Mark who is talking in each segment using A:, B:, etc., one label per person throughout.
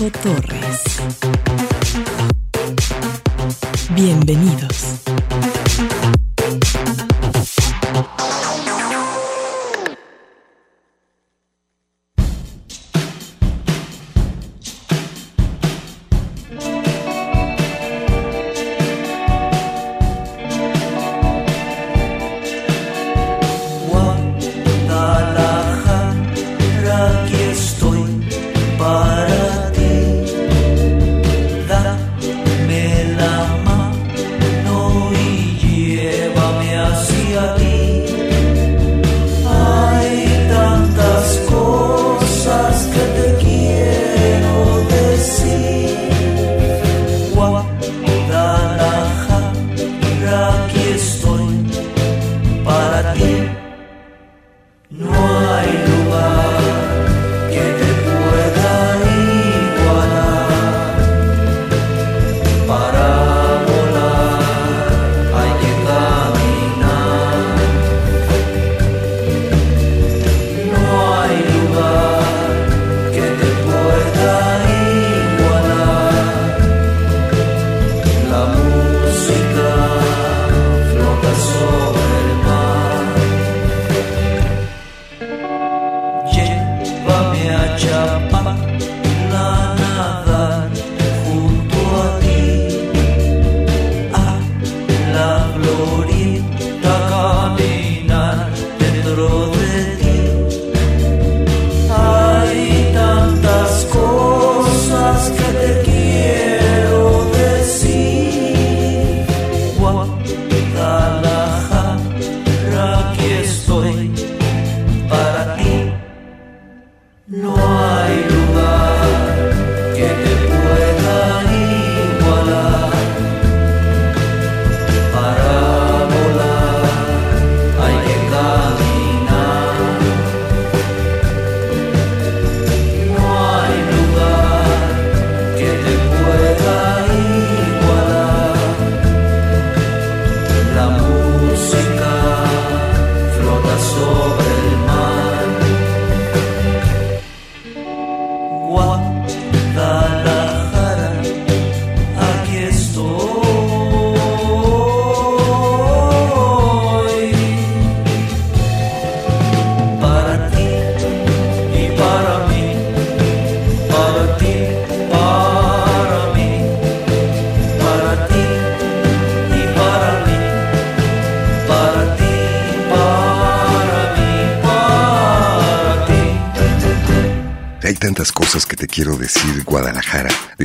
A: Alonso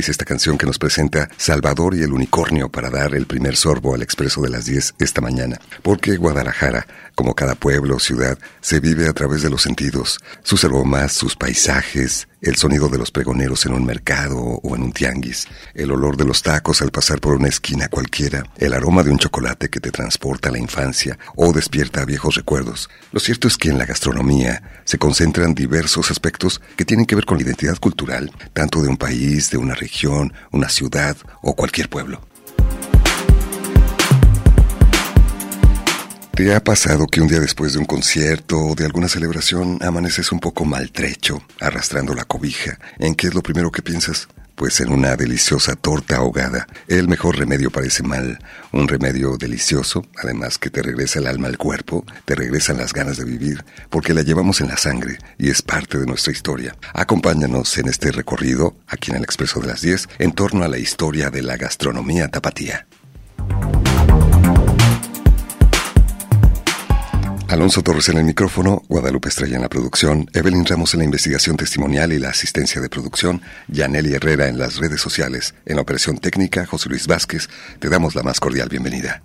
B: esta canción que nos presenta Salvador y el unicornio para dar el primer sorbo al expreso de las 10 esta mañana. Porque Guadalajara, como cada pueblo o ciudad, se vive a través de los sentidos, sus aromas, sus paisajes, el sonido de los pregoneros en un mercado o en un tianguis, el olor de los tacos al pasar por una esquina cualquiera, el aroma de un chocolate que te transporta a la infancia o despierta viejos recuerdos. Lo cierto es que en la gastronomía se concentran diversos aspectos que tienen que ver con la identidad cultural, tanto de un país, de una región, una ciudad o cualquier pueblo. ¿Te ha pasado que un día después de un concierto o de alguna celebración amaneces un poco maltrecho, arrastrando la cobija? ¿En qué es lo primero que piensas? Pues en una deliciosa torta ahogada. El mejor remedio parece mal. Un remedio delicioso, además que te regresa el alma al cuerpo, te regresan las ganas de vivir, porque la llevamos en la sangre y es parte de nuestra historia. Acompáñanos en este recorrido, aquí en el Expreso de las 10, en torno a la historia de la gastronomía tapatía. Alonso Torres en el micrófono, Guadalupe Estrella en la producción, Evelyn Ramos en la investigación testimonial y la asistencia de producción, Yaneli Herrera en las redes sociales, en la operación técnica, José Luis Vázquez, te damos la más cordial bienvenida.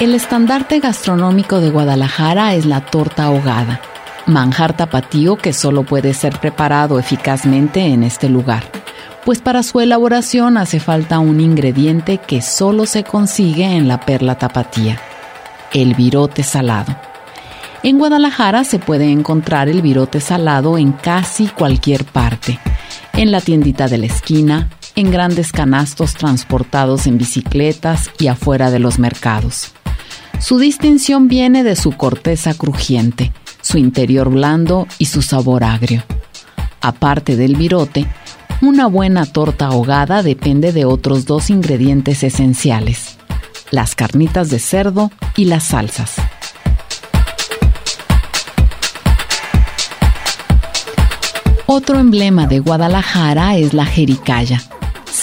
C: El estandarte gastronómico de Guadalajara es la torta ahogada, manjar tapatío que solo puede ser preparado eficazmente en este lugar pues para su elaboración hace falta un ingrediente que solo se consigue en la perla tapatía, el virote salado. En Guadalajara se puede encontrar el virote salado en casi cualquier parte, en la tiendita de la esquina, en grandes canastos transportados en bicicletas y afuera de los mercados. Su distinción viene de su corteza crujiente, su interior blando y su sabor agrio. Aparte del virote, una buena torta ahogada depende de otros dos ingredientes esenciales, las carnitas de cerdo y las salsas. Otro emblema de Guadalajara es la jericaya.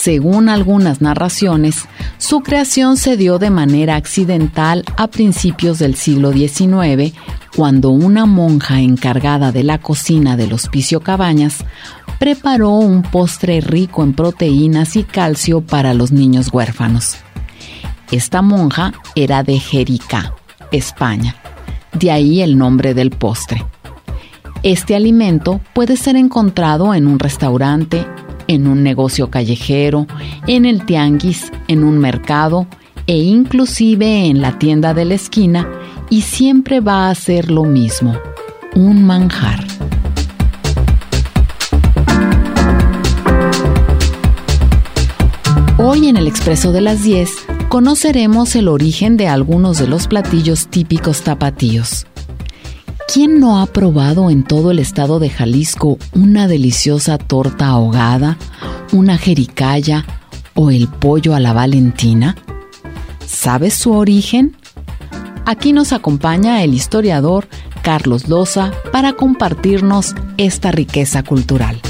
C: Según algunas narraciones, su creación se dio de manera accidental a principios del siglo XIX, cuando una monja encargada de la cocina del Hospicio Cabañas preparó un postre rico en proteínas y calcio para los niños huérfanos. Esta monja era de Jericá, España, de ahí el nombre del postre. Este alimento puede ser encontrado en un restaurante, en un negocio callejero, en el tianguis, en un mercado e inclusive en la tienda de la esquina y siempre va a ser lo mismo, un manjar. Hoy en el Expreso de las 10 conoceremos el origen de algunos de los platillos típicos tapatíos. ¿Quién no ha probado en todo el estado de Jalisco una deliciosa torta ahogada, una jericaya o el pollo a la valentina? ¿Sabes su origen? Aquí nos acompaña el historiador Carlos Loza para compartirnos esta riqueza cultural.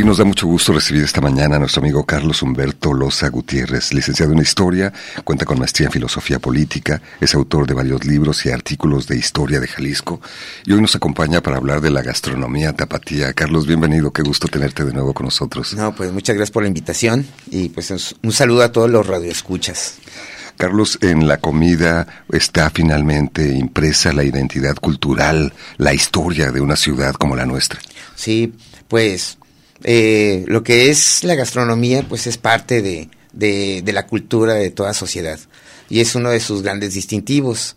B: Y nos da mucho gusto recibir esta mañana a nuestro amigo Carlos Humberto Loza Gutiérrez, licenciado en Historia, cuenta con maestría en Filosofía Política, es autor de varios libros y artículos de historia de Jalisco y hoy nos acompaña para hablar de la gastronomía tapatía. Carlos, bienvenido, qué gusto tenerte de nuevo con nosotros.
D: No, pues muchas gracias por la invitación y pues un saludo a todos los radioescuchas.
B: Carlos, en la comida está finalmente impresa la identidad cultural, la historia de una ciudad como la nuestra.
D: Sí, pues eh, lo que es la gastronomía, pues es parte de, de, la cultura de toda sociedad y es uno de sus grandes distintivos.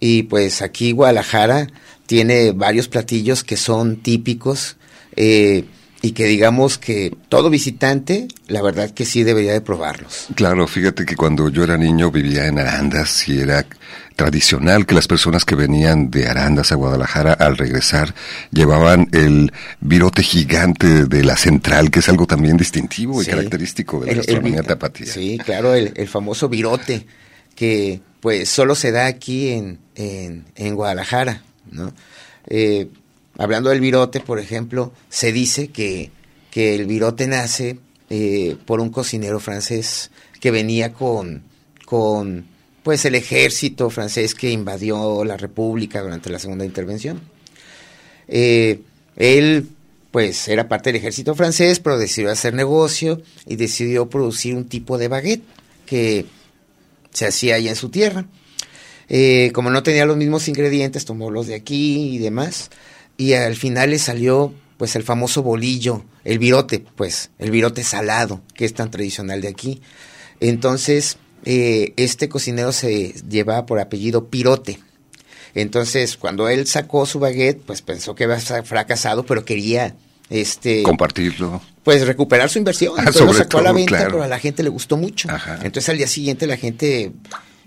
D: Y pues aquí Guadalajara tiene varios platillos que son típicos eh, y que digamos que todo visitante, la verdad que sí debería de probarlos.
B: Claro, fíjate que cuando yo era niño vivía en Arandas y era tradicional que las personas que venían de Arandas a Guadalajara al regresar llevaban el virote gigante de la central, que es algo también distintivo y característico de la gastronomía tapatía.
D: Sí, claro, el, famoso virote, que pues solo se da aquí en, en, Guadalajara, ¿no? Eh, hablando del virote, por ejemplo, se dice que, que el virote nace eh, por un cocinero francés que venía con, con pues el ejército francés que invadió la República durante la Segunda Intervención. Eh, él, pues, era parte del ejército francés, pero decidió hacer negocio y decidió producir un tipo de baguette que se hacía allá en su tierra. Eh, como no tenía los mismos ingredientes, tomó los de aquí y demás, y al final le salió, pues, el famoso bolillo, el virote, pues, el virote salado, que es tan tradicional de aquí. Entonces, eh, este cocinero se llevaba por apellido Pirote. Entonces, cuando él sacó su baguette, pues pensó que había fracasado, pero quería este
B: compartirlo.
D: Pues recuperar su inversión. Ah, Entonces lo sacó a la venta, pero a la gente le gustó mucho. Entonces al día siguiente la gente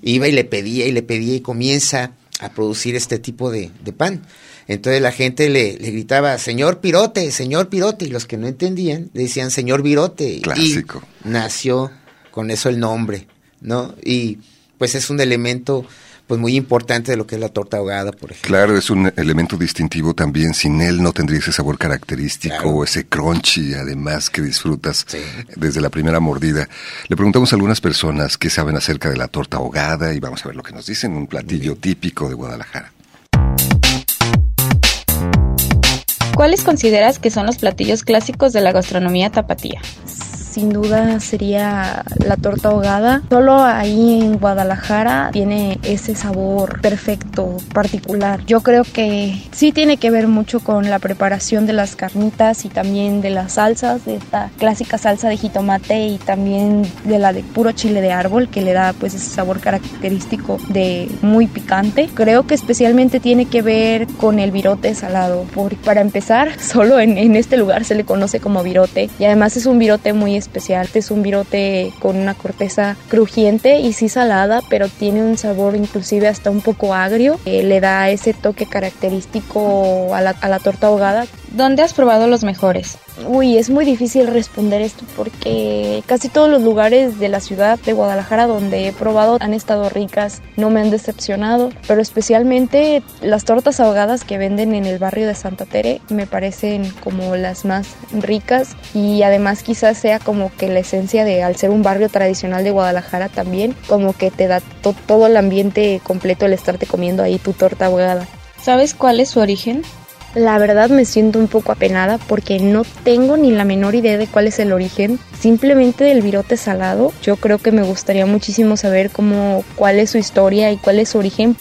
D: iba y le pedía y le pedía y comienza a producir este tipo de, pan. Entonces la gente le, le, gritaba, señor Pirote, señor Pirote, y los que no entendían le decían, señor Virote.
B: Clásico.
D: Y nació con eso el nombre. ¿no? Y pues es un elemento pues muy importante de lo que es la torta ahogada, por ejemplo.
B: Claro, es un elemento distintivo también. Sin él no tendría ese sabor característico, ese crunchy, además que disfrutas desde la primera mordida. Le preguntamos a algunas personas qué saben acerca de la torta ahogada y vamos a ver lo que nos dicen, un platillo típico de Guadalajara.
E: ¿Cuáles consideras que son los platillos clásicos de la gastronomía tapatía? Sin duda sería la torta ahogada. Solo ahí en Guadalajara tiene ese sabor perfecto, particular. Yo creo que sí tiene que ver mucho con la preparación de las carnitas y también de las salsas, de esta clásica salsa de jitomate y también de la de puro chile de árbol que le da pues ese sabor característico de muy picante. Creo que especialmente tiene que ver con el virote salado. Porque para empezar, solo en, en este lugar se le conoce como virote y además es un virote muy especial. Es un virote con una corteza crujiente y sí salada, pero tiene un sabor inclusive hasta un poco agrio. Eh, le da ese toque característico a la, a la torta ahogada.
F: ¿Dónde has probado los mejores?
E: Uy, es muy difícil responder esto porque casi todos los lugares de la ciudad de Guadalajara donde he probado han estado ricas, no me han decepcionado, pero especialmente las tortas ahogadas que venden en el barrio de Santa Tere me parecen como las más ricas y además quizás sea como que la esencia de al ser un barrio tradicional de Guadalajara también como que te da to todo el ambiente completo el estarte comiendo ahí tu torta ahogada.
F: ¿Sabes cuál es su origen?
E: La verdad me siento un poco apenada porque no tengo ni la menor idea de cuál es el origen, simplemente del virote salado. Yo creo que me gustaría muchísimo saber cómo cuál es su historia y cuál es su origen.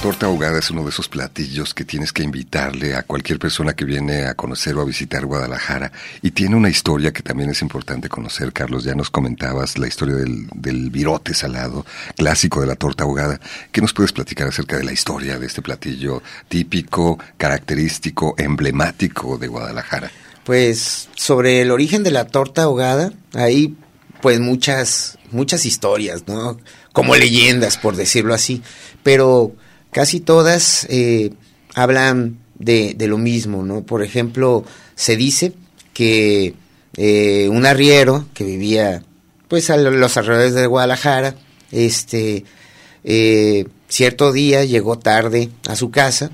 B: Torta ahogada es uno de esos platillos que tienes que invitarle a cualquier persona que viene a conocer o a visitar Guadalajara. Y tiene una historia que también es importante conocer, Carlos. Ya nos comentabas la historia del, virote salado, clásico de la torta ahogada. ¿Qué nos puedes platicar acerca de la historia de este platillo típico, característico, emblemático de Guadalajara?
D: Pues sobre el origen de la torta ahogada, hay pues muchas, muchas historias, ¿no? Como leyendas, por decirlo así. Pero casi todas eh, hablan de, de, lo mismo, ¿no? Por ejemplo, se dice que eh, un arriero que vivía pues a los alrededores de Guadalajara, este, eh, cierto día llegó tarde a su casa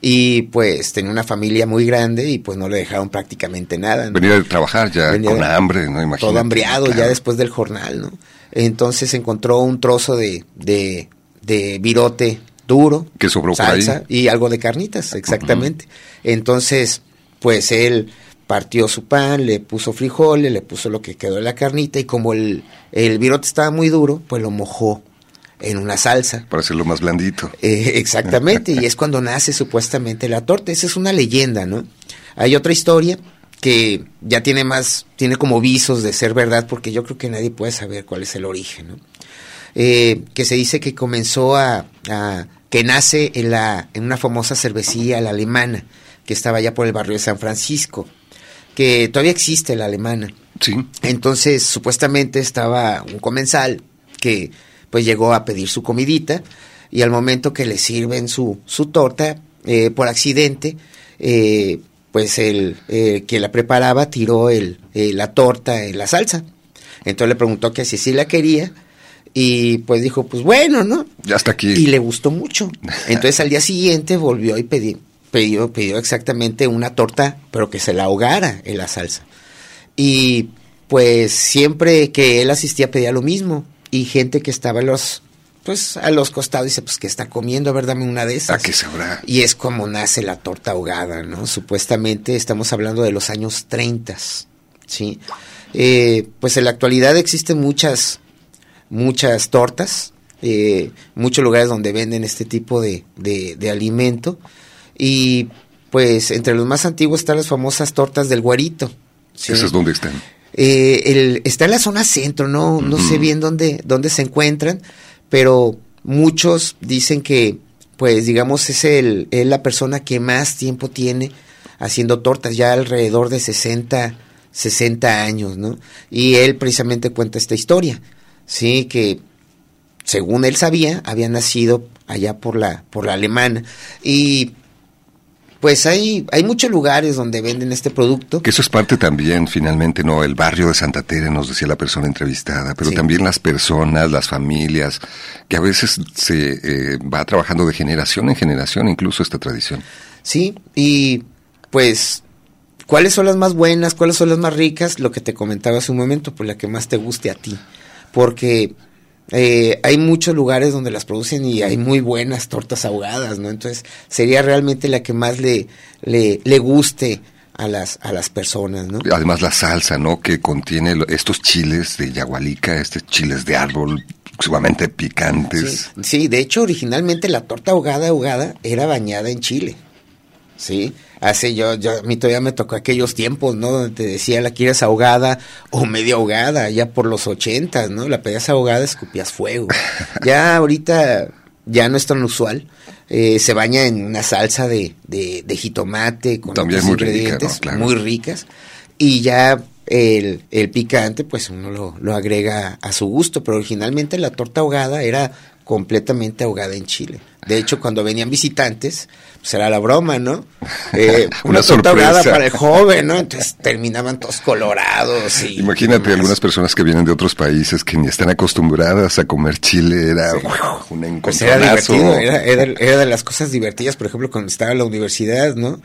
D: y pues tenía una familia muy grande y pues no le dejaron prácticamente nada. ¿no?
B: Venía de trabajar ya Venía con hambre, ¿no? Imagínate,
D: todo hambriado claro. ya después del jornal, ¿no? Entonces encontró un trozo de, de, de virote duro,
B: que sobró
D: salsa y algo de carnitas, exactamente. Uh -huh. Entonces, pues él partió su pan, le puso frijoles, le puso lo que quedó de la carnita y como el, el virote estaba muy duro, pues lo mojó en una salsa.
B: Para hacerlo más blandito.
D: Eh, exactamente, y es cuando nace supuestamente la torta. Esa es una leyenda, ¿no? Hay otra historia que ya tiene más, tiene como visos de ser verdad, porque yo creo que nadie puede saber cuál es el origen, ¿no? Eh, que se dice que comenzó a, a que nace en, la, en una famosa cervecería, la alemana, que estaba allá por el barrio de San Francisco, que todavía existe la alemana.
B: Sí.
D: Entonces, supuestamente estaba un comensal que pues llegó a pedir su comidita y al momento que le sirven su, su torta, eh, por accidente, eh, pues el eh, que la preparaba tiró el, la torta en la salsa. Entonces le preguntó que si sí la quería y pues dijo, pues bueno, ¿no?
B: Ya está aquí.
D: Y le gustó mucho. Entonces al día siguiente volvió y pedí, pidió, pidió exactamente una torta, pero que se la ahogara en la salsa. Y pues siempre que él asistía pedía lo mismo. Y gente que estaba a los, pues a los costados dice, pues que está comiendo, a ver, dame una de esas.
B: ¿A qué sabrá?
D: Y es como nace la torta ahogada, ¿no? Supuestamente estamos hablando de los años 30, ¿sí? Eh, pues en la actualidad existen muchas muchas tortas, eh, muchos lugares donde venden este tipo de, de, de, alimento. Y pues entre los más antiguos están las famosas tortas del güerito.
B: ¿sí? ¿Esas dónde están?
D: Eh, el, está en la zona centro, no, no uh -huh. sé bien dónde, dónde se encuentran, pero muchos dicen que, pues digamos, es, el, es la persona que más tiempo tiene haciendo tortas, ya alrededor de 60, 60 años, ¿no? Y él precisamente cuenta esta historia sí, que según él sabía, había nacido allá por la, por la alemana. Y pues hay, hay muchos lugares donde venden este producto.
B: Que eso es parte también, finalmente, ¿no? El barrio de Santa Tere, nos decía la persona entrevistada, pero sí. también las personas, las familias, que a veces se eh, va trabajando de generación en generación, incluso esta tradición.
D: Sí, y pues ¿Cuáles son las más buenas? ¿Cuáles son las más ricas? Lo que te comentaba hace un momento, pues la que más te guste a ti porque eh, hay muchos lugares donde las producen y hay muy buenas tortas ahogadas, ¿no? Entonces sería realmente la que más le, le, le guste a las, a las personas, ¿no?
B: Además la salsa, ¿no? Que contiene estos chiles de yagualica, estos chiles de árbol sumamente picantes.
D: Sí, sí, de hecho originalmente la torta ahogada ahogada era bañada en chile. Sí, hace yo, yo, a mí todavía me tocó aquellos tiempos, ¿no? Donde te decía la quieres ahogada o medio ahogada, ya por los ochentas, ¿no? La pedías ahogada, escupías fuego. ya ahorita ya no es tan usual. Eh, se baña en una salsa de, de, de jitomate con
B: También
D: otros
B: muy rica,
D: ingredientes
B: ¿no? Claro.
D: muy ricas. Y ya el, el picante, pues uno lo, lo agrega a su gusto. Pero originalmente la torta ahogada era completamente ahogada en chile. De hecho, cuando venían visitantes, pues era la broma, ¿no? Eh,
B: Una
D: una, torta ahogada
B: sorpresa.
D: para el joven, ¿no? Entonces terminaban todos colorados. Y
B: Imagínate
D: demás.
B: algunas personas que vienen de otros países que ni están acostumbradas a comer chile, era
D: Sí.
B: ¡guau! un
D: Pues era
B: encontronazo.
D: divertido, era, era, era de las cosas divertidas, por ejemplo, cuando estaba en la universidad, ¿no?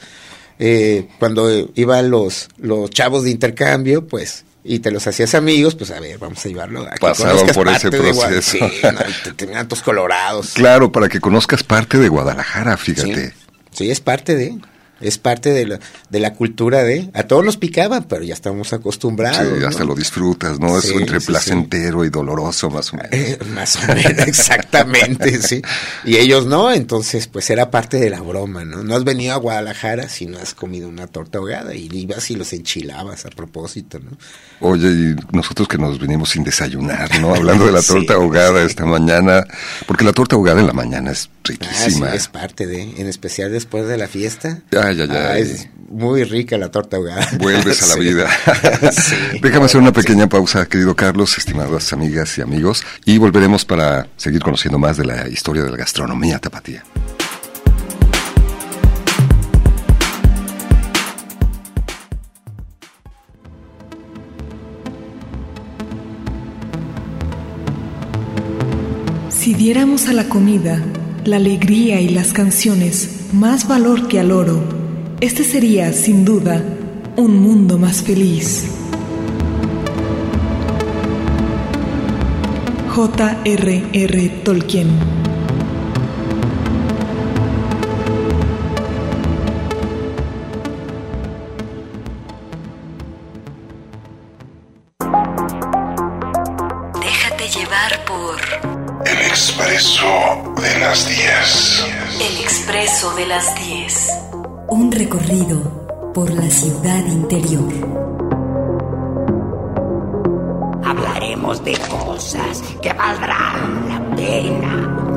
D: Eh, cuando iban los, los chavos de intercambio, pues, y te los hacías amigos, pues a ver, vamos a llevarlo a que
B: por ese proceso.
D: Sí, no, y te terminan todos colorados.
B: Claro, para que conozcas parte de Guadalajara, fíjate.
D: Sí, sí, es parte de, es parte de la, de la cultura de, a todos nos picaban, pero ya estamos acostumbrados.
B: Sí,
D: ¿no?
B: hasta lo disfrutas, ¿no?
D: Sí,
B: es entre
D: sí,
B: placentero y doloroso, más o menos.
D: Eh, más o menos, exactamente, sí. Y ellos no, entonces pues era parte de la broma, ¿no? No has venido a Guadalajara si no has comido una torta ahogada y ibas y los enchilabas a propósito, ¿no?
B: Oye, y nosotros que nos vinimos sin desayunar, ¿no? Hablando de la torta ahogada esta mañana, porque la torta ahogada en la mañana es
D: Ah, sí,
B: riquísima.
D: es parte de, en especial después de la fiesta.
B: Ay, ay,
D: Ah,
B: ay.
D: es muy rica la torta ahogada.
B: Vuelves a la
D: Sí.
B: vida.
D: Sí.
B: Déjame hacer una pequeña pausa, querido Carlos, estimadas amigas y amigos, y volveremos para seguir conociendo más de la historia de la gastronomía tapatía.
G: Si diéramos a la comida, la alegría y las canciones más valor que al oro, este sería, sin duda, un mundo más feliz. J.R.R. Tolkien
H: las 10.
A: Un recorrido por la ciudad interior.
I: Hablaremos de cosas que valdrán la pena.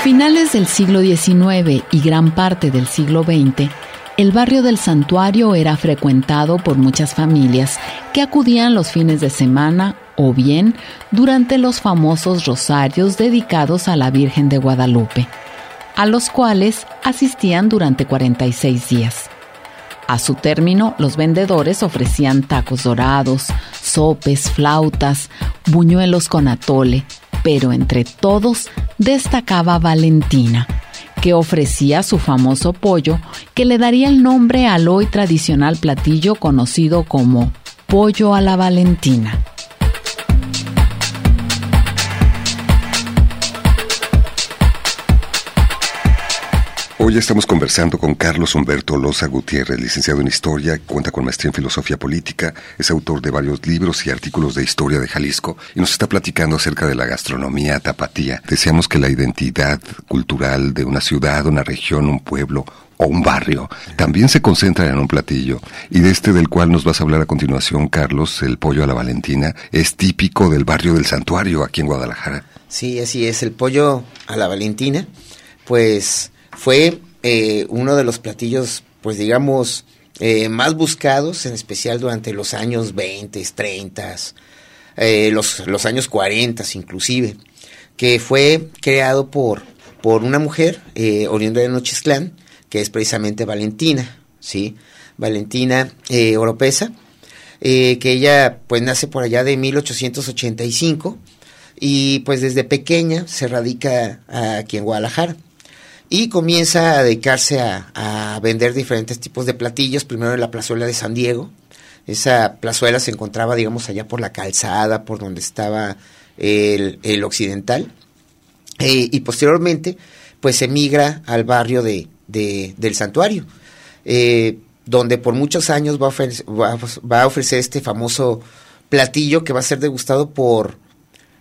C: Finales del siglo XIX y gran parte del siglo XX, el barrio del santuario era frecuentado por muchas familias que acudían los fines de semana o bien durante los famosos rosarios dedicados a la Virgen de Guadalupe, a los cuales asistían durante 46 días. A su término, los vendedores ofrecían tacos dorados, sopes, flautas, buñuelos con atole, pero entre todos destacaba Valentina, que ofrecía su famoso pollo que le daría el nombre al hoy tradicional platillo conocido como pollo a la Valentina.
B: Hoy estamos conversando con Carlos Humberto Loza Gutiérrez, licenciado en Historia, cuenta con maestría en Filosofía Política, es autor de varios libros y artículos de historia de Jalisco y nos está platicando acerca de la gastronomía tapatía. Deseamos que la identidad cultural de una ciudad, una región, un pueblo o un barrio también se concentra en un platillo. Y de este del cual nos vas a hablar a continuación, Carlos, el pollo a la Valentina, es típico del barrio del Santuario aquí en Guadalajara.
D: Sí, así es. El pollo a la Valentina, pues fue eh, uno de los platillos, pues digamos, eh, más buscados, en especial durante los años 20, 30, eh, los, los años 40 inclusive, que fue creado por, por una mujer eh, oriunda de Nochistlán, que es precisamente Valentina, ¿sí? Valentina Oropesa, que ella pues nace por allá de 1885 y pues desde pequeña se radica aquí en Guadalajara. Y comienza a dedicarse a, a vender diferentes tipos de platillos, primero en la plazuela de San Diego, esa plazuela se encontraba, digamos, allá por la calzada, por donde estaba el, el occidental, eh, y posteriormente, pues emigra al barrio de, de- del santuario, eh, donde por muchos años va a, ofrecer, va a ofrecer este famoso platillo que va a ser degustado por,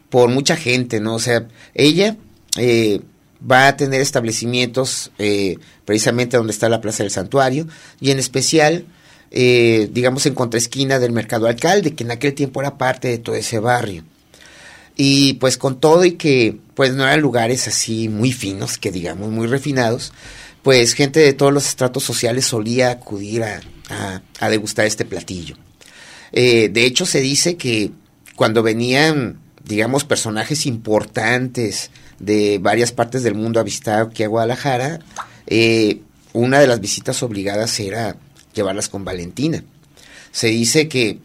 D: por mucha gente, ¿no? O sea, ella eh, va a tener establecimientos eh, precisamente donde está la Plaza del Santuario y en especial, eh, digamos, en contraesquina del Mercado Alcalde, que en aquel tiempo era parte de todo ese barrio. Y pues con todo y que pues no eran lugares así muy finos, que digamos, muy refinados, pues gente de todos los estratos sociales solía acudir a, degustar este platillo. Eh, de hecho, se dice que cuando venían, digamos, personajes importantes de varias partes del mundo a visitar aquí a Guadalajara, eh, una de las visitas obligadas era llevarlas con Valentina. Se dice que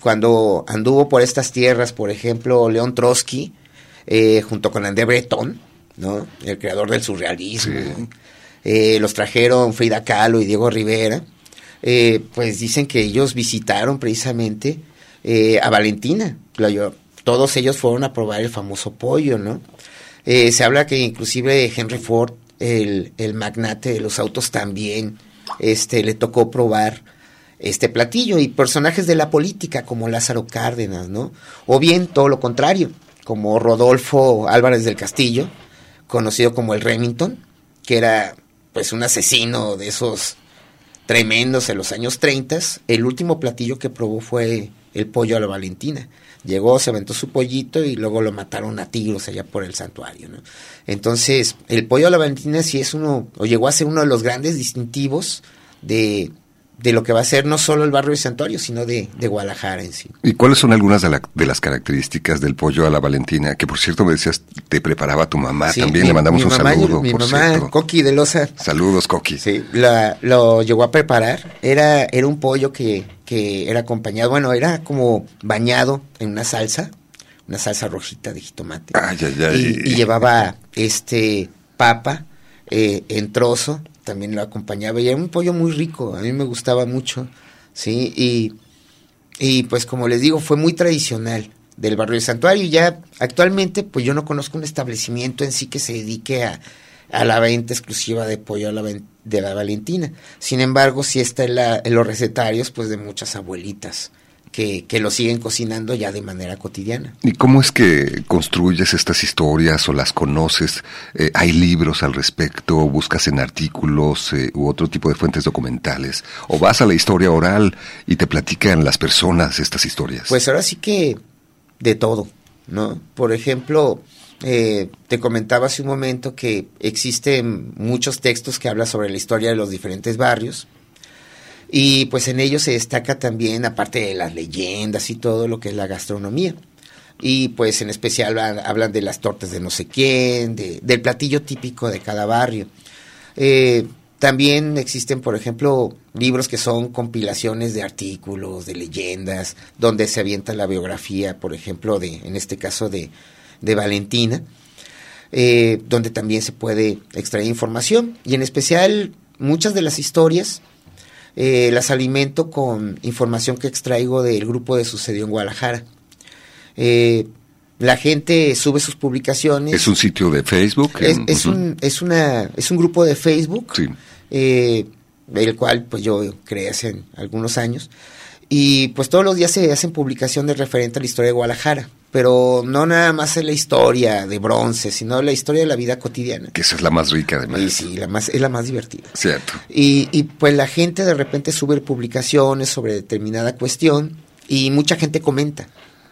D: cuando anduvo por estas tierras, por ejemplo, León Trotsky, eh, junto con André Breton, ¿no? el creador del surrealismo, eh, los trajeron Frida Kahlo y Diego Rivera, eh, pues dicen que ellos visitaron precisamente a Valentina. Todos ellos fueron a probar el famoso pollo, ¿no? Eh, se habla que inclusive Henry Ford, el, el magnate de los autos, también este, le tocó probar este platillo y personajes de la política como Lázaro Cárdenas, ¿no? O bien todo lo contrario, como Rodolfo Álvarez del Castillo, conocido como el Remington, que era pues un asesino de esos tremendos en los años 30. El último platillo que probó fue el pollo a la Valentina. Llegó, se aventó su pollito y luego lo mataron a tiros allá por el santuario, ¿no? Entonces, el pollo a la Valentina sí es uno, o llegó a ser uno de los grandes distintivos de, de lo que va a ser no solo el barrio de Santuario, sino de, de Guadalajara en sí.
B: ¿Y cuáles son algunas de, la- de las características del pollo a la Valentina? Que por cierto me decías, te preparaba tu mamá.
D: Sí,
B: También
D: mi-
B: le mandamos un
D: mamá-
B: saludo,
D: Mi
B: por
D: mamá,
B: cierto.
D: Coqui de Loza,
B: Saludos, Coqui.
D: Sí, la, lo llegó a preparar. Era, era un pollo que, que era acompañado, bueno, era como bañado en una salsa, una salsa rojita de jitomate.
B: Ay, ay, ay.
D: Y, y llevaba este papa eh, en trozo, también lo acompañaba. Y era un pollo muy rico, a mí me gustaba mucho, ¿sí? Y, y pues como les digo, fue muy tradicional del barrio de Santuario. Y ya actualmente, pues yo no conozco un establecimiento en sí que se dedique a, a la venta exclusiva de pollo a la de la Valentina. Sin embargo, sí está en, la- en los recetarios, pues de muchas abuelitas que, que lo siguen cocinando ya de manera cotidiana.
B: ¿Y cómo es que construyes estas historias o las conoces? Eh, ¿Hay libros al respecto? ¿Buscas en artículos eh, u otro tipo de fuentes documentales? ¿O vas a la historia oral y te platican las personas estas historias?
D: Pues ahora sí que de todo, ¿no? Por ejemplo, eh, te comentaba hace un momento que existen muchos textos que hablan sobre la historia de los diferentes barrios. Y pues en ellos se destaca también, aparte de las leyendas y todo, lo que es la gastronomía. Y pues en especial hablan, de las tortas de no sé quién, de- del platillo típico de cada barrio. Eh, también existen, por ejemplo, libros que son compilaciones de artículos, de leyendas, donde se avienta la biografía, por ejemplo, de, en este caso de, de Valentina, eh, donde también se puede extraer información. Y en especial, muchas de las historias eh, las alimento con información que extraigo del grupo de Sucedió en Guadalajara. Eh, la gente sube sus publicaciones.
B: ¿Es un sitio de Facebook?
D: Es, un, es, una, es un grupo de Facebook,
B: Sí.
D: eh, el cual pues yo creé hace algunos años. Y pues todos los días se hacen publicaciones referentes a la historia de Guadalajara. Pero no nada más es la historia de bronce, sino la historia de la vida cotidiana.
B: Que esa es la más rica, además.
D: Y sí, la más, es la más divertida.
B: Cierto.
D: Y, y pues la gente de repente sube publicaciones sobre determinada cuestión y mucha gente comenta.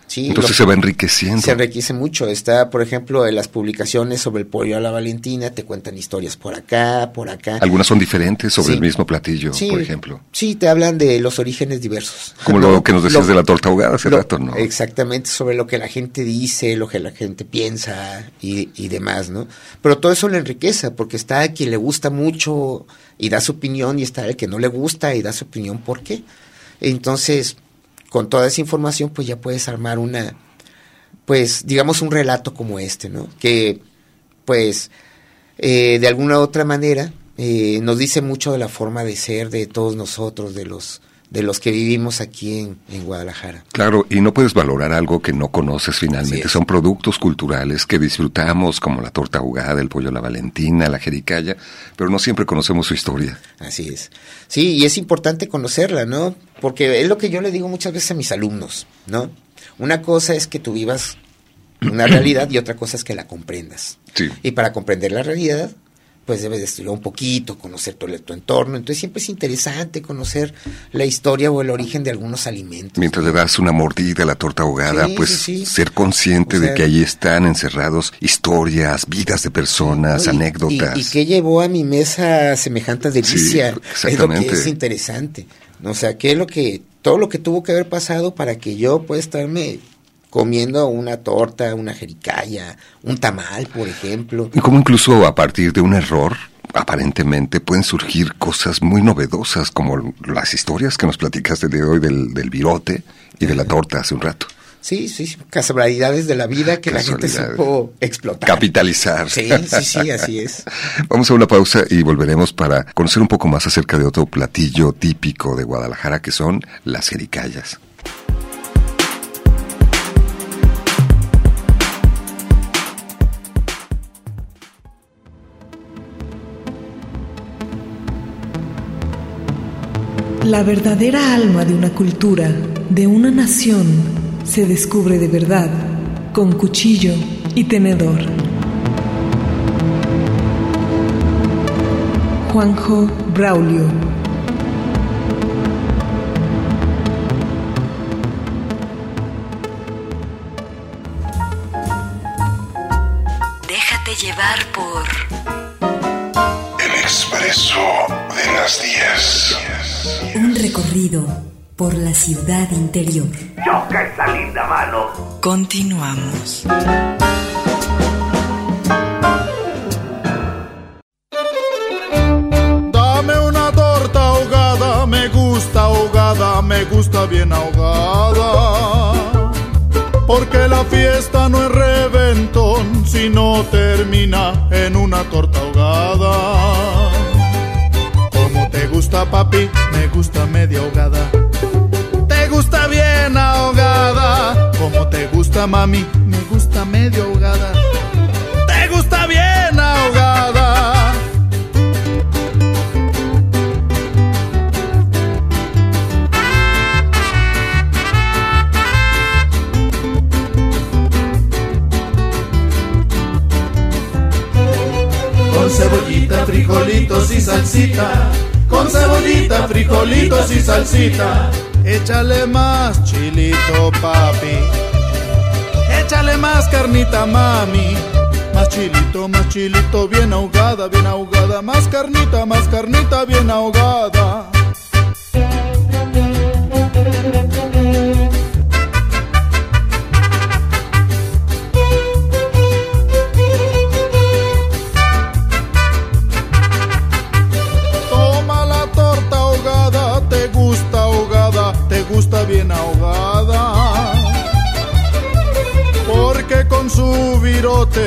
D: ¿Sí?
B: Entonces se va enriqueciendo.
D: se enriquece mucho. Está, por ejemplo, en las publicaciones sobre el pollo a la Valentina, te cuentan historias por acá, por acá.
B: Algunas son diferentes sobre
D: Sí.
B: el mismo platillo,
D: Sí,
B: por ejemplo.
D: Sí, te hablan de los orígenes diversos.
B: Como lo que nos decías
D: Lo-
B: de la torta ahogada hace
D: lo-
B: rato, ¿no?
D: Exactamente, sobre lo que la gente dice, lo que la gente piensa y, y demás, ¿no? Pero todo eso le enriquece, porque está a quien le gusta mucho y da su opinión, y está el que no le gusta y da su opinión por qué. Entonces, con toda esa información, pues ya puedes armar una, pues, digamos, un relato como este, ¿no? Que, pues, eh, de alguna u otra manera eh, nos dice mucho de la forma de ser de todos nosotros, de los de los que vivimos aquí en, en Guadalajara.
B: Claro, y no puedes valorar algo que no conoces finalmente. Son productos culturales que disfrutamos, como la torta ahogada, el pollo a la valentina, la jericaya, pero no siempre conocemos su historia.
D: Así es. Sí, y es importante conocerla, ¿no? Porque es lo que yo le digo muchas veces a mis alumnos, ¿no? Una cosa es que tú vivas una realidad y otra cosa es que la comprendas.
B: Sí.
D: Y para comprender la realidad, pues debes de estudiar un poquito, conocer tu entorno. Entonces siempre es interesante conocer la historia o el origen de algunos alimentos.
B: Mientras le das una mordida a la torta ahogada,
D: Sí,
B: pues
D: sí, sí.
B: ser consciente
D: O
B: de que ahí están encerrados historias, vidas de personas, anécdotas.
D: Y, y qué llevó a mi mesa semejante delicia. Es lo que es interesante. O sea, qué es lo que, todo lo que tuvo que haber pasado para que yo pueda estarme comiendo una torta, una jericaya, un tamal, por ejemplo.
B: Y como incluso a partir de un error, aparentemente pueden surgir cosas muy novedosas, como las historias que nos platicaste de hoy del, del virote y de la torta hace un rato.
D: Sí, sí, casualidades de la vida que la gente supo explotar.
B: Capitalizar.
D: Sí, sí, sí, así es.
B: Vamos a una pausa y volveremos para conocer un poco más acerca de otro platillo típico de Guadalajara que son las jericayas.
G: La verdadera alma de una cultura, de una nación, se descubre de verdad con cuchillo y tenedor. Juanjo Braulio.
J: Déjate llevar por
H: El expreso de las 10.
A: Un recorrido por la ciudad interior.
I: Choca esa linda mano.
J: Continuamos.
K: Dame una torta ahogada, me gusta ahogada, me gusta bien ahogada. Porque la fiesta no es reventón si no termina en una torta ahogada. Gusta papi, me gusta media ahogada. Te gusta bien ahogada. Como te gusta mami, me gusta medio ahogada. Te gusta bien ahogada. Con cebollita, frijolitos y salsita. Con cebollita, frijolitos y salsita. Échale más chilito, papi. Échale más carnita, mami. Más chilito, más chilito, bien ahogada, bien ahogada. Más carnita, más carnita, bien ahogada.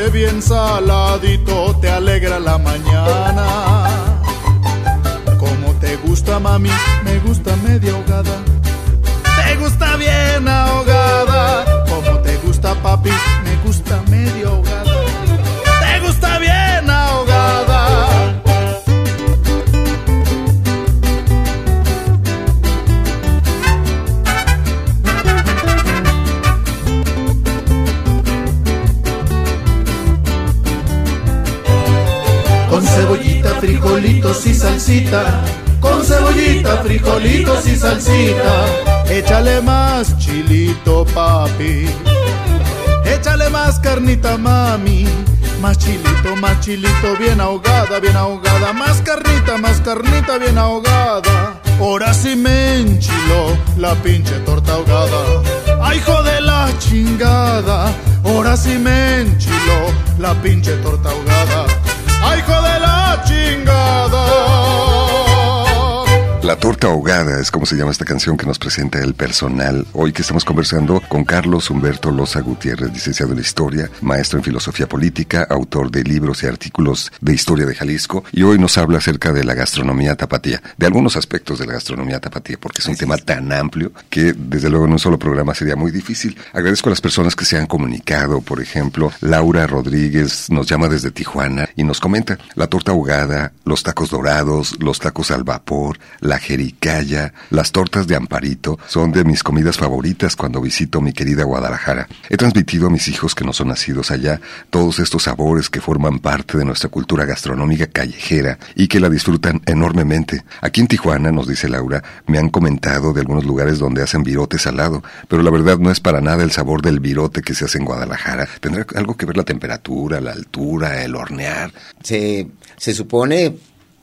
K: Bien saladito te alegra la mañana. Como te gusta mami, me gusta media ahogada. Te gusta bien ahogada. Como te gusta papi, me gusta medio ahogada. Con cebollita, frijolitos y salsita. Con cebollita, frijolitos y salsita. Échale más chilito, papi. Échale más carnita, mami. Más chilito, más chilito, bien ahogada, bien ahogada. Más carnita, más carnita, bien ahogada. Ahora sí me enchiló la pinche torta ahogada. ¡Ay, hijo de la chingada! Ahora sí me enchiló la pinche torta ahogada. ¡Ay, hijo de la chingada!
B: La torta ahogada es como se llama esta canción que nos presenta el personal. Hoy que estamos conversando con Carlos Humberto Loza Gutiérrez, licenciado en Historia, maestro en Filosofía Política, autor de libros y artículos de Historia de Jalisco, y hoy nos habla acerca de la gastronomía tapatía, de algunos aspectos de la gastronomía tapatía, porque es un tema tan amplio que desde luego en un solo programa sería muy difícil. Agradezco a las personas que se han comunicado, por ejemplo, Laura Rodríguez nos llama desde Tijuana y nos comenta la torta ahogada, los tacos dorados, los tacos al vapor, la jericaya, las tortas de amparito son de mis comidas favoritas cuando visito mi querida Guadalajara. He transmitido a mis hijos que no son nacidos allá todos estos sabores que forman parte de nuestra cultura gastronómica callejera y que la disfrutan enormemente. Aquí en Tijuana, nos dice Laura, me han comentado de algunos lugares donde hacen virote salado, pero la verdad no es para nada el sabor del virote que se hace en Guadalajara. Tendrá algo que ver la temperatura, la altura, el hornear.
D: Se, se supone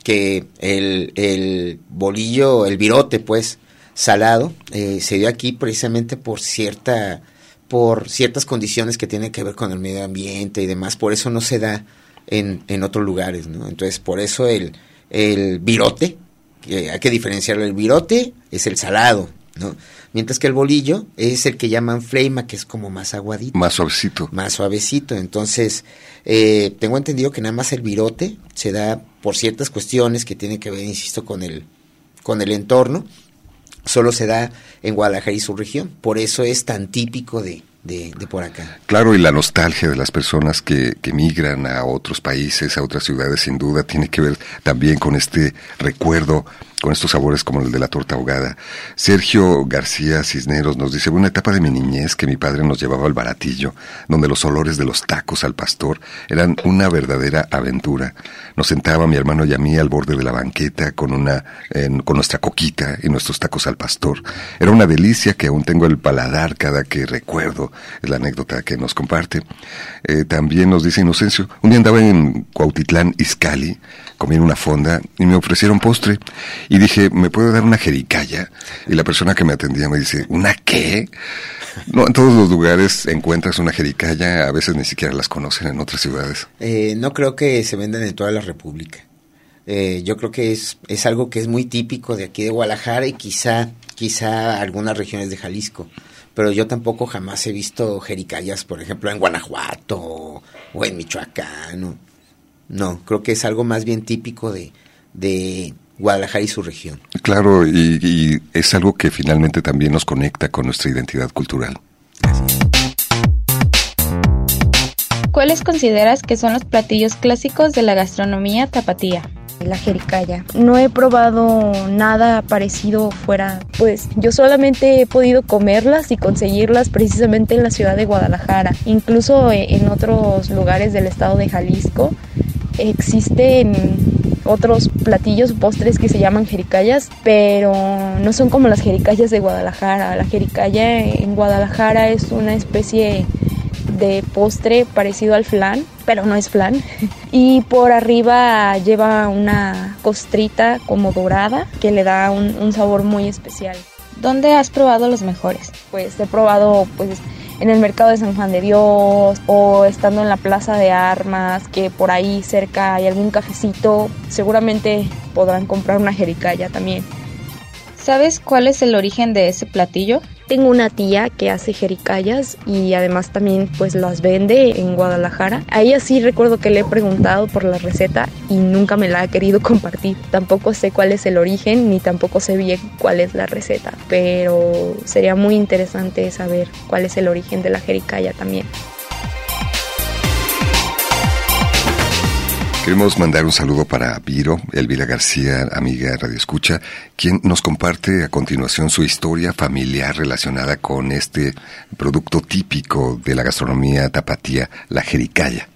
D: que el, el bolillo, el virote, pues, salado, eh, se dio aquí precisamente por cierta por ciertas condiciones que tienen que ver con el medio ambiente y demás, por eso no se da en, en otros lugares, ¿no? Entonces, por eso el, el virote, que hay que diferenciarlo, el virote es el salado, ¿no? Mientras que el bolillo es el que llaman fleima, que es como más aguadito.
B: Más suavecito.
D: Más suavecito. Entonces, eh, tengo entendido que nada más el virote se da por ciertas cuestiones que tienen que ver, insisto, con el, con el entorno. Solo se da en Guadalajara y su región. Por eso es tan típico de, de, de, por acá.
B: Claro, y la nostalgia de las personas que, que migran a otros países, a otras ciudades, sin duda, tiene que ver también con este recuerdo con estos sabores como el de la torta ahogada. Sergio García Cisneros nos dice, una etapa de mi niñez que mi padre nos llevaba al baratillo, donde los olores de los tacos al pastor eran una verdadera aventura. Nos sentaba mi hermano y a mí al borde de la banqueta con una, con nuestra coquita y nuestros tacos al pastor. Era una delicia que aún tengo el paladar cada que recuerdo, es la anécdota que nos comparte. Eh, también nos dice Inocencio, un día andaba en Cuautitlán, Izcali, comí en una fonda y me ofrecieron postre y dije, ¿me puedo dar una jericaya? Y la persona que me atendía me dice, ¿una qué? No, en todos los lugares encuentras una jericaya, a veces ni siquiera las conocen en otras ciudades.
D: Eh, no creo que se vendan en toda la República. Eh, yo creo que es, es algo que es muy típico de aquí de Guadalajara y quizá, quizá algunas regiones de Jalisco. Pero yo tampoco jamás he visto jericayas, por ejemplo, en Guanajuato o, en Michoacán. No. creo que es algo más bien típico de, de Guadalajara y su región.
B: Claro, y, y, es algo que finalmente también nos conecta con nuestra identidad cultural.
F: ¿Cuáles consideras que son los platillos clásicos de la gastronomía tapatía?
E: La jericaya. No he probado nada parecido fuera, pues yo solamente he podido comerlas y conseguirlas precisamente en la ciudad de Guadalajara, incluso en otros lugares del estado de Jalisco existen otros platillos, postres que se llaman jericayas, pero no son como las jericayas de Guadalajara. La jericaya en Guadalajara es una especie de postre parecido al flan, pero no es flan. Y por arriba lleva una costrita como dorada que le da un, un sabor muy especial.
F: ¿Dónde has probado los mejores?
E: Pues he probado pues en el mercado de San Juan de Dios o estando en la plaza de armas, que por ahí cerca hay algún cafecito, seguramente podrán comprar una jericaya también.
F: ¿Sabes cuál es el origen de ese platillo?
E: Tengo una tía que hace jericayas y además también pues las vende en Guadalajara. A ella sí recuerdo que le he preguntado por la receta y nunca me la ha querido compartir. Tampoco sé cuál es el origen ni tampoco sé bien cuál es la receta, pero sería muy interesante saber cuál es el origen de la jericaya también.
B: Queremos mandar un saludo para Viro, Elvira García, amiga Radio Escucha, quien nos comparte a continuación su historia familiar relacionada con este producto típico de la gastronomía tapatía, la jericaya.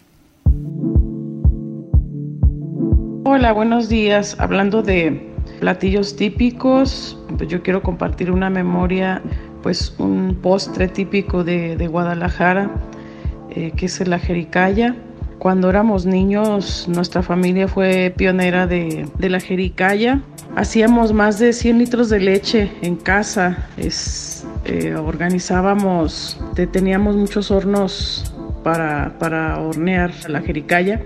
L: Hola, buenos días. Hablando de platillos típicos, pues yo quiero compartir una memoria, pues un postre típico de, de Guadalajara, eh, que es la jericaya. Cuando éramos niños, nuestra familia fue pionera de, la jericaya. Hacíamos más de 100 litros de leche en casa. Eh, organizábamos, teníamos muchos hornos para, para hornear la jericaya.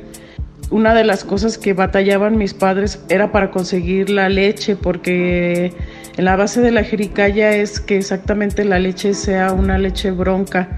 L: una de las cosas que batallaban mis padres era para conseguir la leche, porque en la base de la jericaya es que exactamente la leche sea una leche bronca.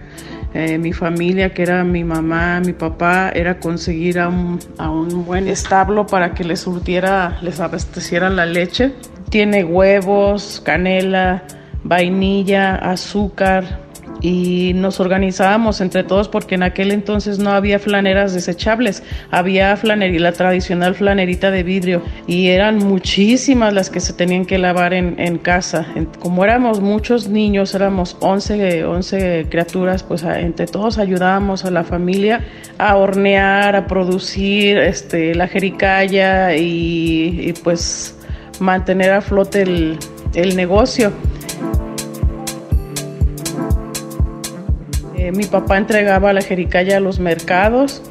L: Eh, mi familia, que era mi mamá, mi papá, era conseguir a un, a un buen establo para que les surtiera, les abasteciera la leche. Tiene huevos, canela, vainilla, azúcar, y nos organizábamos entre todos porque en aquel entonces no había flaneras desechables, había flanería, la tradicional flanerita de vidrio y eran muchísimas las que se tenían que lavar en, en casa. Como éramos muchos niños, éramos 11, 11 criaturas, pues entre todos ayudábamos a la familia a hornear, a producir este, la jericaya y, y pues mantener a flote el, el negocio. Eh, mi papá entregaba la jericaya a los mercados.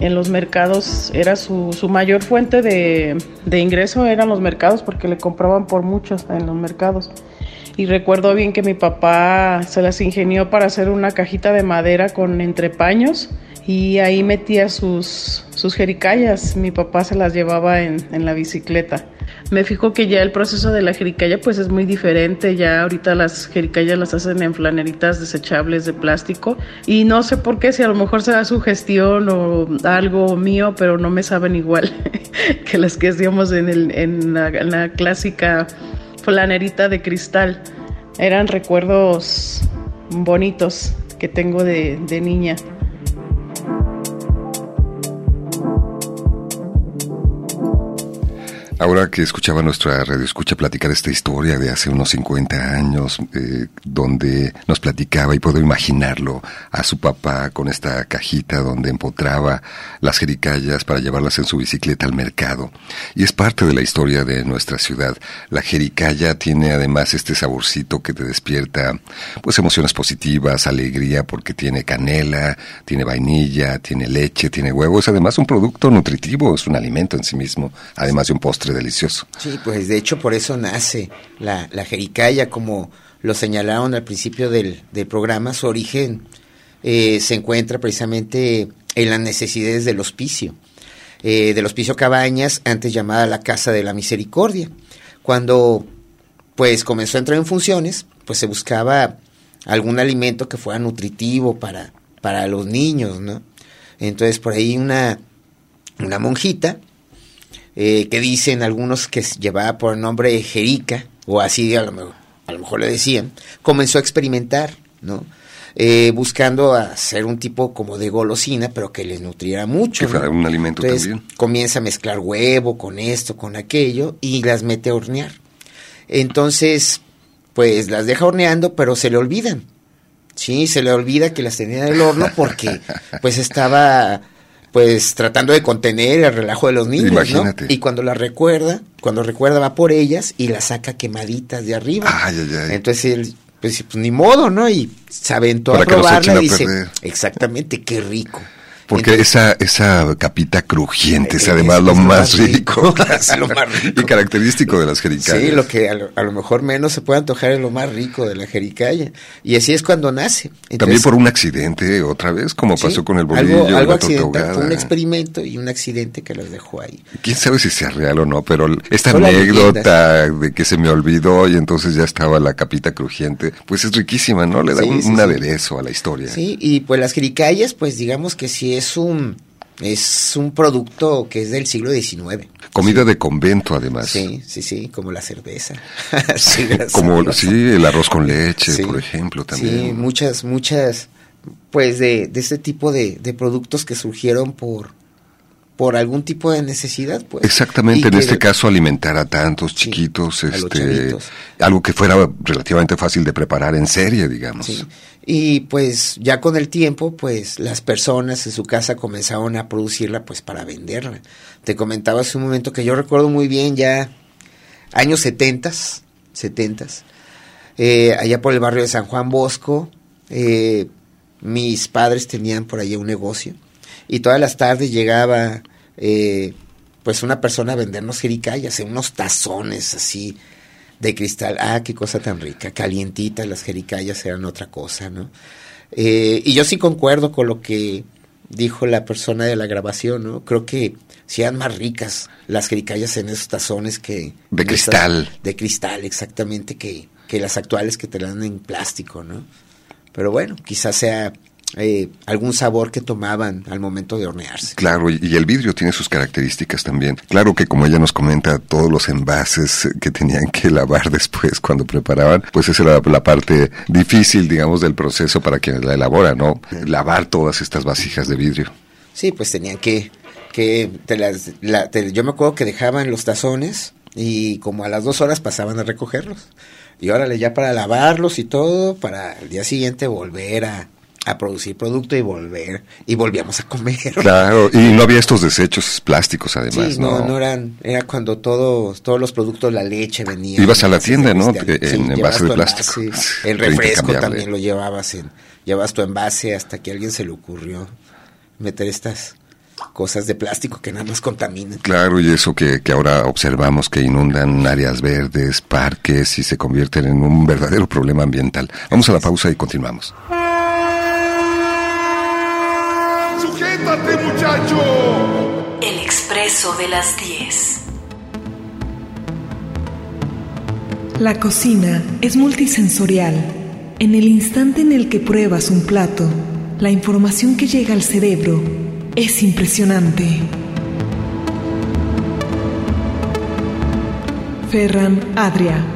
L: En los mercados era su, su mayor fuente de, de, ingreso, eran los mercados porque le compraban por muchos en los mercados. Y recuerdo bien que mi papá se las ingenió para hacer una cajita de madera con entrepaños y ahí metía sus, sus jericayas. Mi papá se las llevaba en, la bicicleta me fijo que ya el proceso de la jericaya pues es muy diferente, ya ahorita las jericayas las hacen en flaneritas desechables de plástico y no sé por qué, si a lo mejor será su gestión o algo mío, pero no me saben igual que las que hacíamos en, la, clásica flanerita de cristal. Eran recuerdos bonitos que tengo de niña.
B: Ahora que escuchaba nuestra radio escucha platicar esta historia de hace unos 50 años, eh, donde nos platicaba y puedo imaginarlo a su papá con esta cajita donde empotraba las jericayas para llevarlas en su bicicleta al mercado. Y es parte de la historia de nuestra ciudad. La jericaya tiene además este saborcito que te despierta pues emociones positivas, alegría porque tiene canela, tiene vainilla, tiene leche, tiene huevo. Es además un producto nutritivo, es un alimento en sí mismo, además de un postre delicioso.
D: Sí, pues de hecho por eso nace la, la jericaya, como lo señalaron al principio del, del programa, su origen eh, se encuentra precisamente en las necesidades del hospicio, eh, del hospicio Cabañas, antes llamada la Casa de la Misericordia. Cuando pues comenzó a entrar en funciones, pues se buscaba algún alimento que fuera nutritivo para, para los niños, ¿no? Entonces por ahí una, una monjita eh, que dicen algunos que llevaba por el nombre Jerica, o así a lo, mejor, a lo mejor le decían, comenzó a experimentar, ¿no? Eh, buscando hacer un tipo como de golosina, pero que les nutriera mucho.
B: Que fuera un alimento
D: Entonces,
B: también.
D: Comienza a mezclar huevo con esto, con aquello, y las mete a hornear. Entonces, pues las deja horneando, pero se le olvidan. Sí, se le olvida que las tenía en el horno porque pues estaba pues tratando de contener el relajo de los niños,
B: Imagínate.
D: ¿no? Y cuando la recuerda, cuando recuerda va por ellas y las saca quemaditas de arriba.
B: Ay, ay, ay.
D: Entonces él, pues, pues, ni modo, ¿no? Y se aventó
B: Para
D: a probarla y dice,
B: perder.
D: exactamente, qué rico.
B: Porque esa, esa capita crujiente es
D: Eh,
B: además
D: es-
B: lo más rico.
D: rico, lo más rico.
B: y característico de las jericayas.
D: Sí, lo que a lo, a lo mejor menos se puede antojar es lo más rico de la jericaya. Y así es cuando nace.
B: También
D: Entonces,
B: por un accidente, otra vez, como
D: sí,
B: pasó con el bolillo,
D: algo, algo accidental, fue un experimento y un accidente que los dejó ahí.
B: Quién sabe si sea real o no, pero esta
D: Son
B: anécdota de que se me olvidó y entonces ya estaba la capita crujiente, pues es riquísima, ¿no? Le da
D: Sí,
B: un,
D: sí,
B: un aderezo a la historia.
D: Sí, y pues las jericayas, pues digamos que sí es un es un producto que es del siglo XIX.
B: Comida de convento, además.
D: Sí, sí, sí, como la cerveza. Sí,
B: Como sí, el arroz con leche,
D: Sí.
B: por ejemplo,
D: Sí,
B: también.
D: muchas, muchas, pues de, de este tipo de, de productos que surgieron por, por algún tipo de necesidad, pues.
B: Exactamente, en este caso alimentar a tantos chiquitos, este, algo que fuera relativamente fácil de preparar en serie, digamos.
D: Y pues ya con el tiempo, pues las personas en su casa comenzaron a producirla pues para venderla. Te comentaba hace un momento que yo recuerdo muy bien ya años setentas, setentas, eh, allá por el barrio de San Juan Bosco, eh, mis padres tenían por allá un negocio y todas las tardes llegaba eh, pues una persona a vendernos jericayas en unos tazones así de cristal. Ah, qué cosa tan rica, calientitas las jericayas eran otra cosa, ¿no? Eh, y yo sí concuerdo con lo que dijo la persona de la grabación, ¿no? Creo que sí eran más ricas las jericayas en esos tazones que...
B: De cristal.
D: estas- de cristal, exactamente, que, que las actuales que te dan en plástico, ¿no? Pero bueno, quizás sea eh, algún sabor que tomaban al momento de hornearse.
B: Claro, y, el vidrio tiene sus características también. Claro que como ella nos comenta, todos los envases que tenían que lavar después cuando preparaban, pues esa era la parte difícil, digamos, del proceso para quienes la elaboran, ¿no? Lavar todas estas vasijas de vidrio.
D: Sí, pues tenían que, que te las, la- te- yo me acuerdo que dejaban los tazones y como a las dos horas pasaban a recogerlos. Y órale, ya para lavarlos y todo, para el día siguiente volver a, a producir producto y volver, y volvíamos a comer.
B: Claro, y no había estos desechos plásticos además,
D: sí,
B: ¿no?
D: no, no eran, era cuando todos, todos los productos, la leche venía.
B: Ibas a la tienda, ¿no? En
D: llevabas
B: envase de plástico.
D: envase, el refresco también lo llevabas en, llevabas tu envase hasta que a alguien se le ocurrió meter estas cosas de plástico que nada más contaminan.
B: Claro, y eso que, que ahora observamos que inundan áreas verdes, parques y se convierten en un verdadero problema ambiental. Vamos a la pausa y continuamos.
H: ¡Sujétate, muchacho!
J: El expreso de las 10.
G: La cocina es multisensorial. En el instante en el que pruebas un plato, la información que llega al cerebro es impresionante. Ferran Adria.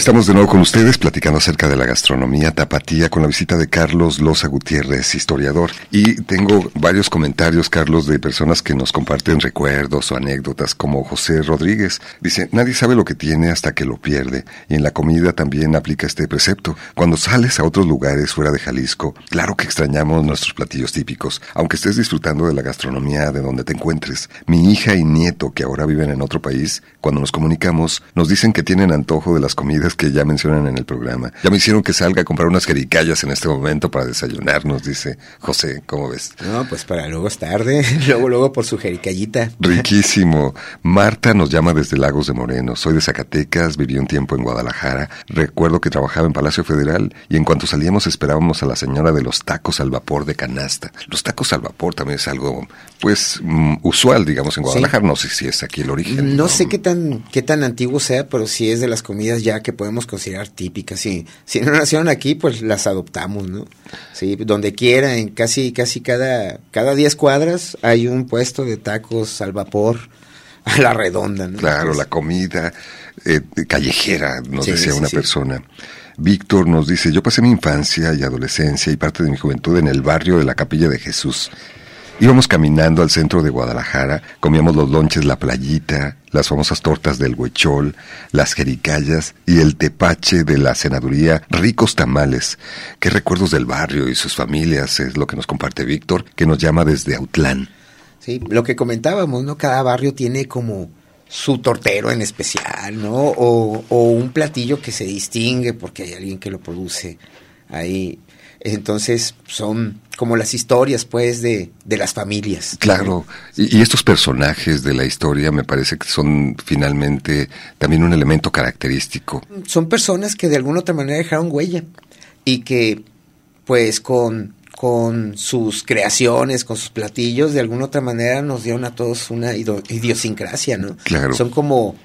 B: Estamos de nuevo con ustedes platicando acerca de la gastronomía tapatía con la visita de Carlos Loza Gutiérrez, historiador. Y tengo varios comentarios, Carlos, de personas que nos comparten recuerdos o anécdotas, como José Rodríguez. Dice, nadie sabe lo que tiene hasta que lo pierde. Y en la comida también aplica este precepto. Cuando sales a otros lugares fuera de Jalisco, claro que extrañamos nuestros platillos típicos, aunque estés disfrutando de la gastronomía de donde te encuentres. Mi hija y nieto, que ahora viven en otro país, cuando nos comunicamos, nos dicen que tienen antojo de las comidas que ya mencionan en el programa. Ya me hicieron que salga a comprar unas jericayas en este momento para desayunar, nos dice José, ¿cómo ves?
D: No, pues para luego es tarde, luego, luego por su jericayita.
B: Riquísimo. Marta nos llama desde Lagos de Moreno. Soy de Zacatecas, viví un tiempo en Guadalajara. Recuerdo que trabajaba en Palacio Federal y en cuanto salíamos esperábamos a la señora de los tacos al vapor de canasta. Los tacos al vapor también es algo, pues, mm, usual, digamos, en Guadalajara. No sé si es aquí el origen.
D: No sé qué tan, qué tan antiguo sea, pero sí es de las comidas ya que podemos considerar típicas. Sí. Si no nacieron aquí, pues las adoptamos, ¿no? Sí, donde quiera, en casi, casi cada, cada 10 cuadras hay un puesto de tacos al vapor a la redonda, ¿no?
B: Claro, la comida eh, callejera, nos
D: Sí,
B: decía
D: sí,
B: una
D: sí.
B: persona. Víctor nos dice, yo pasé mi infancia y adolescencia y parte de mi juventud en el barrio de la Capilla de Jesús. Íbamos caminando al centro de Guadalajara, comíamos los lonches La Playita, las famosas tortas del huechol, las jericayas y el tepache de la senaduría, ricos tamales. Qué recuerdos del barrio y sus familias es lo que nos comparte Víctor, que nos llama desde Autlán.
D: Sí, lo que comentábamos, ¿no? Cada barrio tiene como su tortero en especial, ¿no? O, o un platillo que se distingue porque hay alguien que lo produce ahí. Entonces son como las historias, pues, de, de las familias.
B: Claro, y, y estos personajes de la historia me parece que son finalmente también un elemento característico.
D: Son personas que de alguna otra manera dejaron huella y que, pues, con, con sus creaciones, con sus platillos, de alguna otra manera nos dieron a todos una idiosincrasia, ¿no?
B: Claro.
D: Son como,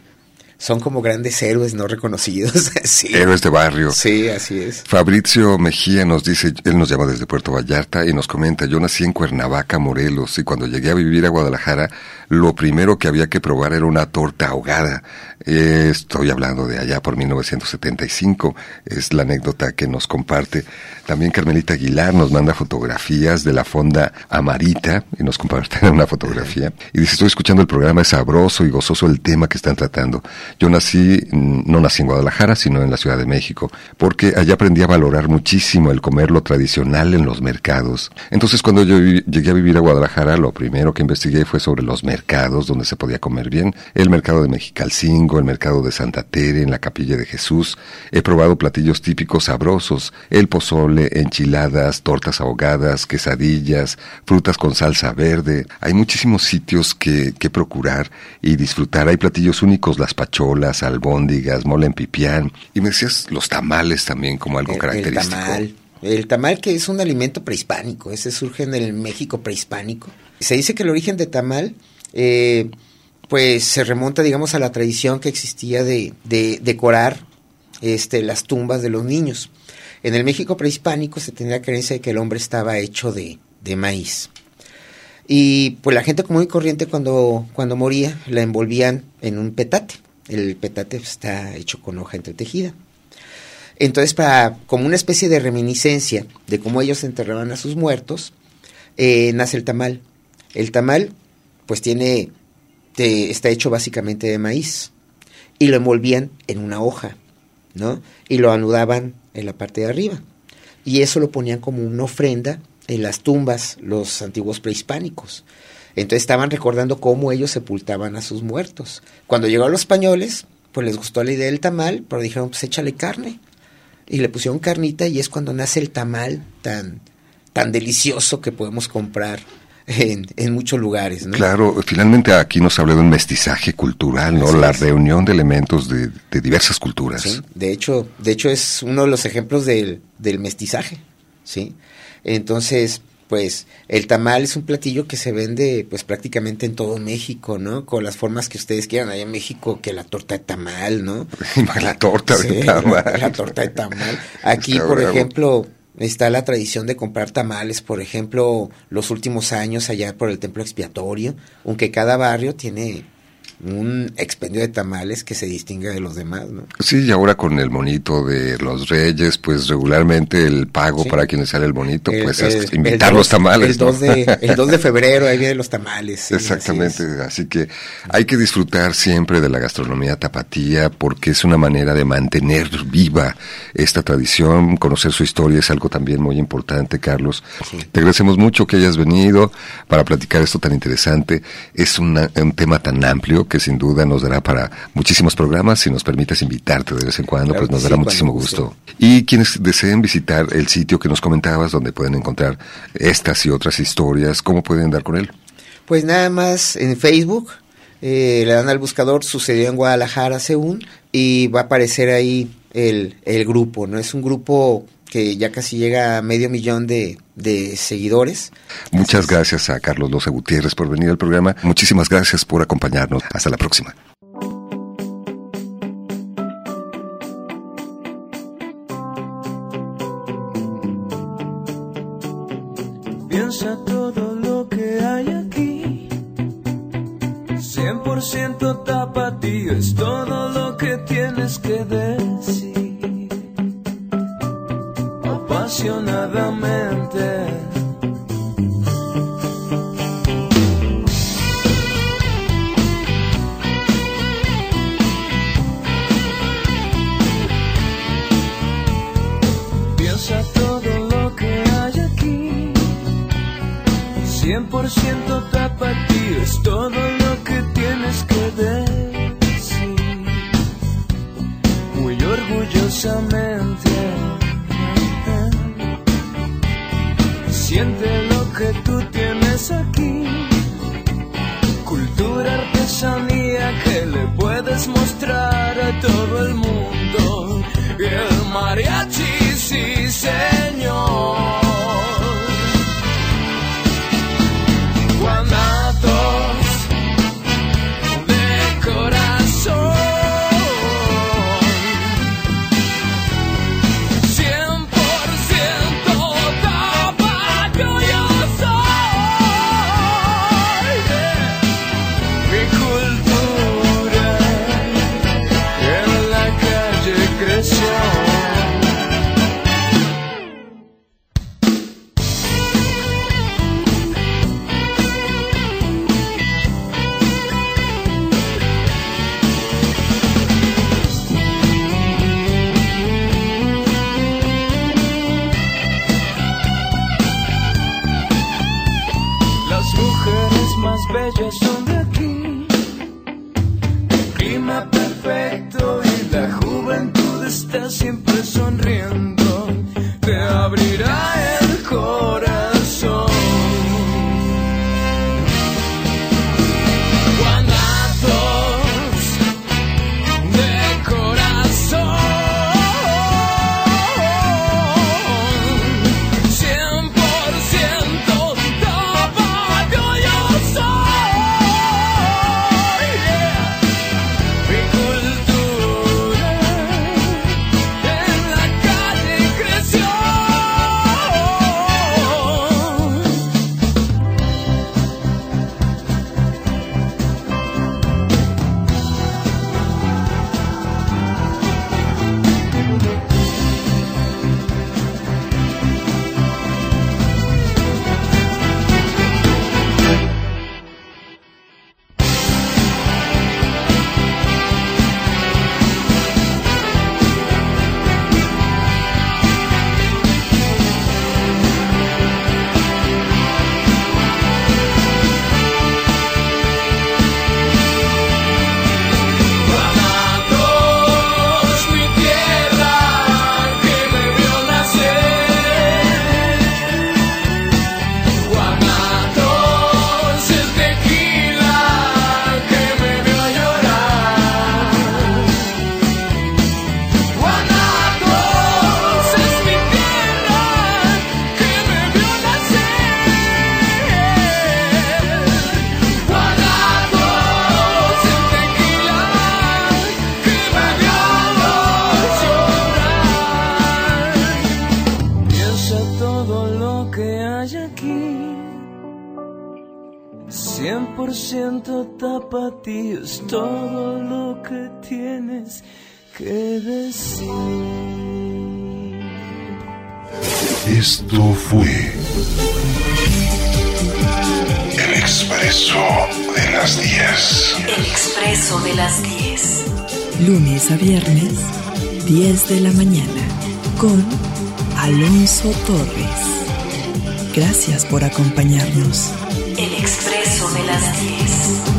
D: son como grandes héroes no reconocidos. sí.
B: Héroes de barrio.
D: Sí, así es.
B: Fabrizio Mejía nos dice, él nos llama desde Puerto Vallarta y nos comenta, yo nací en Cuernavaca, Morelos, y cuando llegué a vivir a Guadalajara, lo primero que había que probar era una torta ahogada. Eh, estoy hablando de allá por 1975, es la anécdota que nos comparte. También Carmelita Aguilar nos manda fotografías de la fonda Amarita y nos comparte una fotografía. Y dice, estoy escuchando el programa, es sabroso y gozoso el tema que están tratando. Yo nací, mm, no nací en Guadalajara, sino en la Ciudad de México, porque allá aprendí a valorar muchísimo el comer lo tradicional en los mercados. Entonces cuando yo llegué a vivir a Guadalajara, lo primero que investigué fue sobre los mercados donde se podía comer bien. El mercado de Mexicalcingo, el mercado de Santa Tere, en la Capilla de Jesús. He probado platillos típicos sabrosos, el pozole, enchiladas, tortas ahogadas, quesadillas, frutas con salsa verde. Hay muchísimos sitios que, que procurar y disfrutar. Hay platillos únicos, las pacholas, albóndigas, mole en pipián. Y me decías los tamales también como algo
D: El- el
B: característico.
D: tamal, El tamal que es un alimento prehispánico, ese surge en el México prehispánico. Se dice que el origen de tamal eh, pues se remonta digamos a la tradición que existía de, decorar este, las tumbas de los niños. En el México prehispánico se tenía la creencia de que el hombre estaba hecho de, de maíz. Y pues la gente común y corriente cuando, cuando moría la envolvían en un petate. El petate está hecho con hoja entretejida. Entonces, para, como una especie de reminiscencia de cómo ellos enterraban a sus muertos, eh, nace el tamal. El tamal, pues tiene, está hecho básicamente de maíz. Y lo envolvían en una hoja, ¿no? Y lo anudaban en la parte de arriba. Y eso lo ponían como una ofrenda en las tumbas, los antiguos prehispánicos. Entonces estaban recordando cómo ellos sepultaban a sus muertos. Cuando llegaron los españoles, pues les gustó la idea del tamal, pero dijeron, pues échale carne. Y le pusieron carnita y es cuando nace el tamal tan, tan delicioso que podemos comprar en, en, muchos lugares. ¿no?
A: Claro, finalmente aquí nos habla de un mestizaje cultural, ¿no? la reunión de elementos de, de diversas culturas.
D: Sí, de hecho, de hecho es uno de los ejemplos del, del mestizaje, ¿sí? Entonces, pues el tamal es un platillo que se vende pues prácticamente en todo México, ¿no? Con las formas que ustedes quieran. Allá en México que la torta de tamal, ¿no?
A: la torta de tamal.
D: La torta de tamal. Aquí, por ejemplo, está la tradición de comprar tamales, por ejemplo, los últimos años allá por el templo expiatorio, aunque cada barrio tiene un expendio de tamales que se distingue de los demás, ¿no?
A: Sí, y ahora con el monito de los reyes, pues regularmente el pago para quienes sale el bonito, pues es invitar los tamales.
D: El, 2 de, el 2 de febrero, ahí vienen los tamales.
A: Exactamente, así, que hay que disfrutar siempre de la gastronomía tapatía porque es una manera de mantener viva esta tradición, conocer su historia es algo también muy importante, Carlos. Te agradecemos mucho que hayas venido para platicar esto tan interesante. Es un tema tan amplio que sin duda nos dará para muchísimos programas. Si nos permites invitarte de vez en cuando, pues nos dará muchísimo gusto. Y quienes deseen visitar el sitio que nos comentabas, donde pueden encontrar estas y otras historias, ¿cómo pueden dar con él?
D: Pues nada más en Facebook, eh, le dan al buscador Sucedió en Guadalajara, según, y va a aparecer ahí el, el grupo, ¿no? Es un grupo que ya casi llega a medio millón de, de seguidores.
A: Muchas gracias a Carlos Loza Gutiérrez por venir al programa. Muchísimas gracias por acompañarnos. Hasta la próxima.
M: Lunes a viernes, 10 de la mañana, con Alonso Torres. Gracias por acompañarnos.
J: El Expreso de las 10.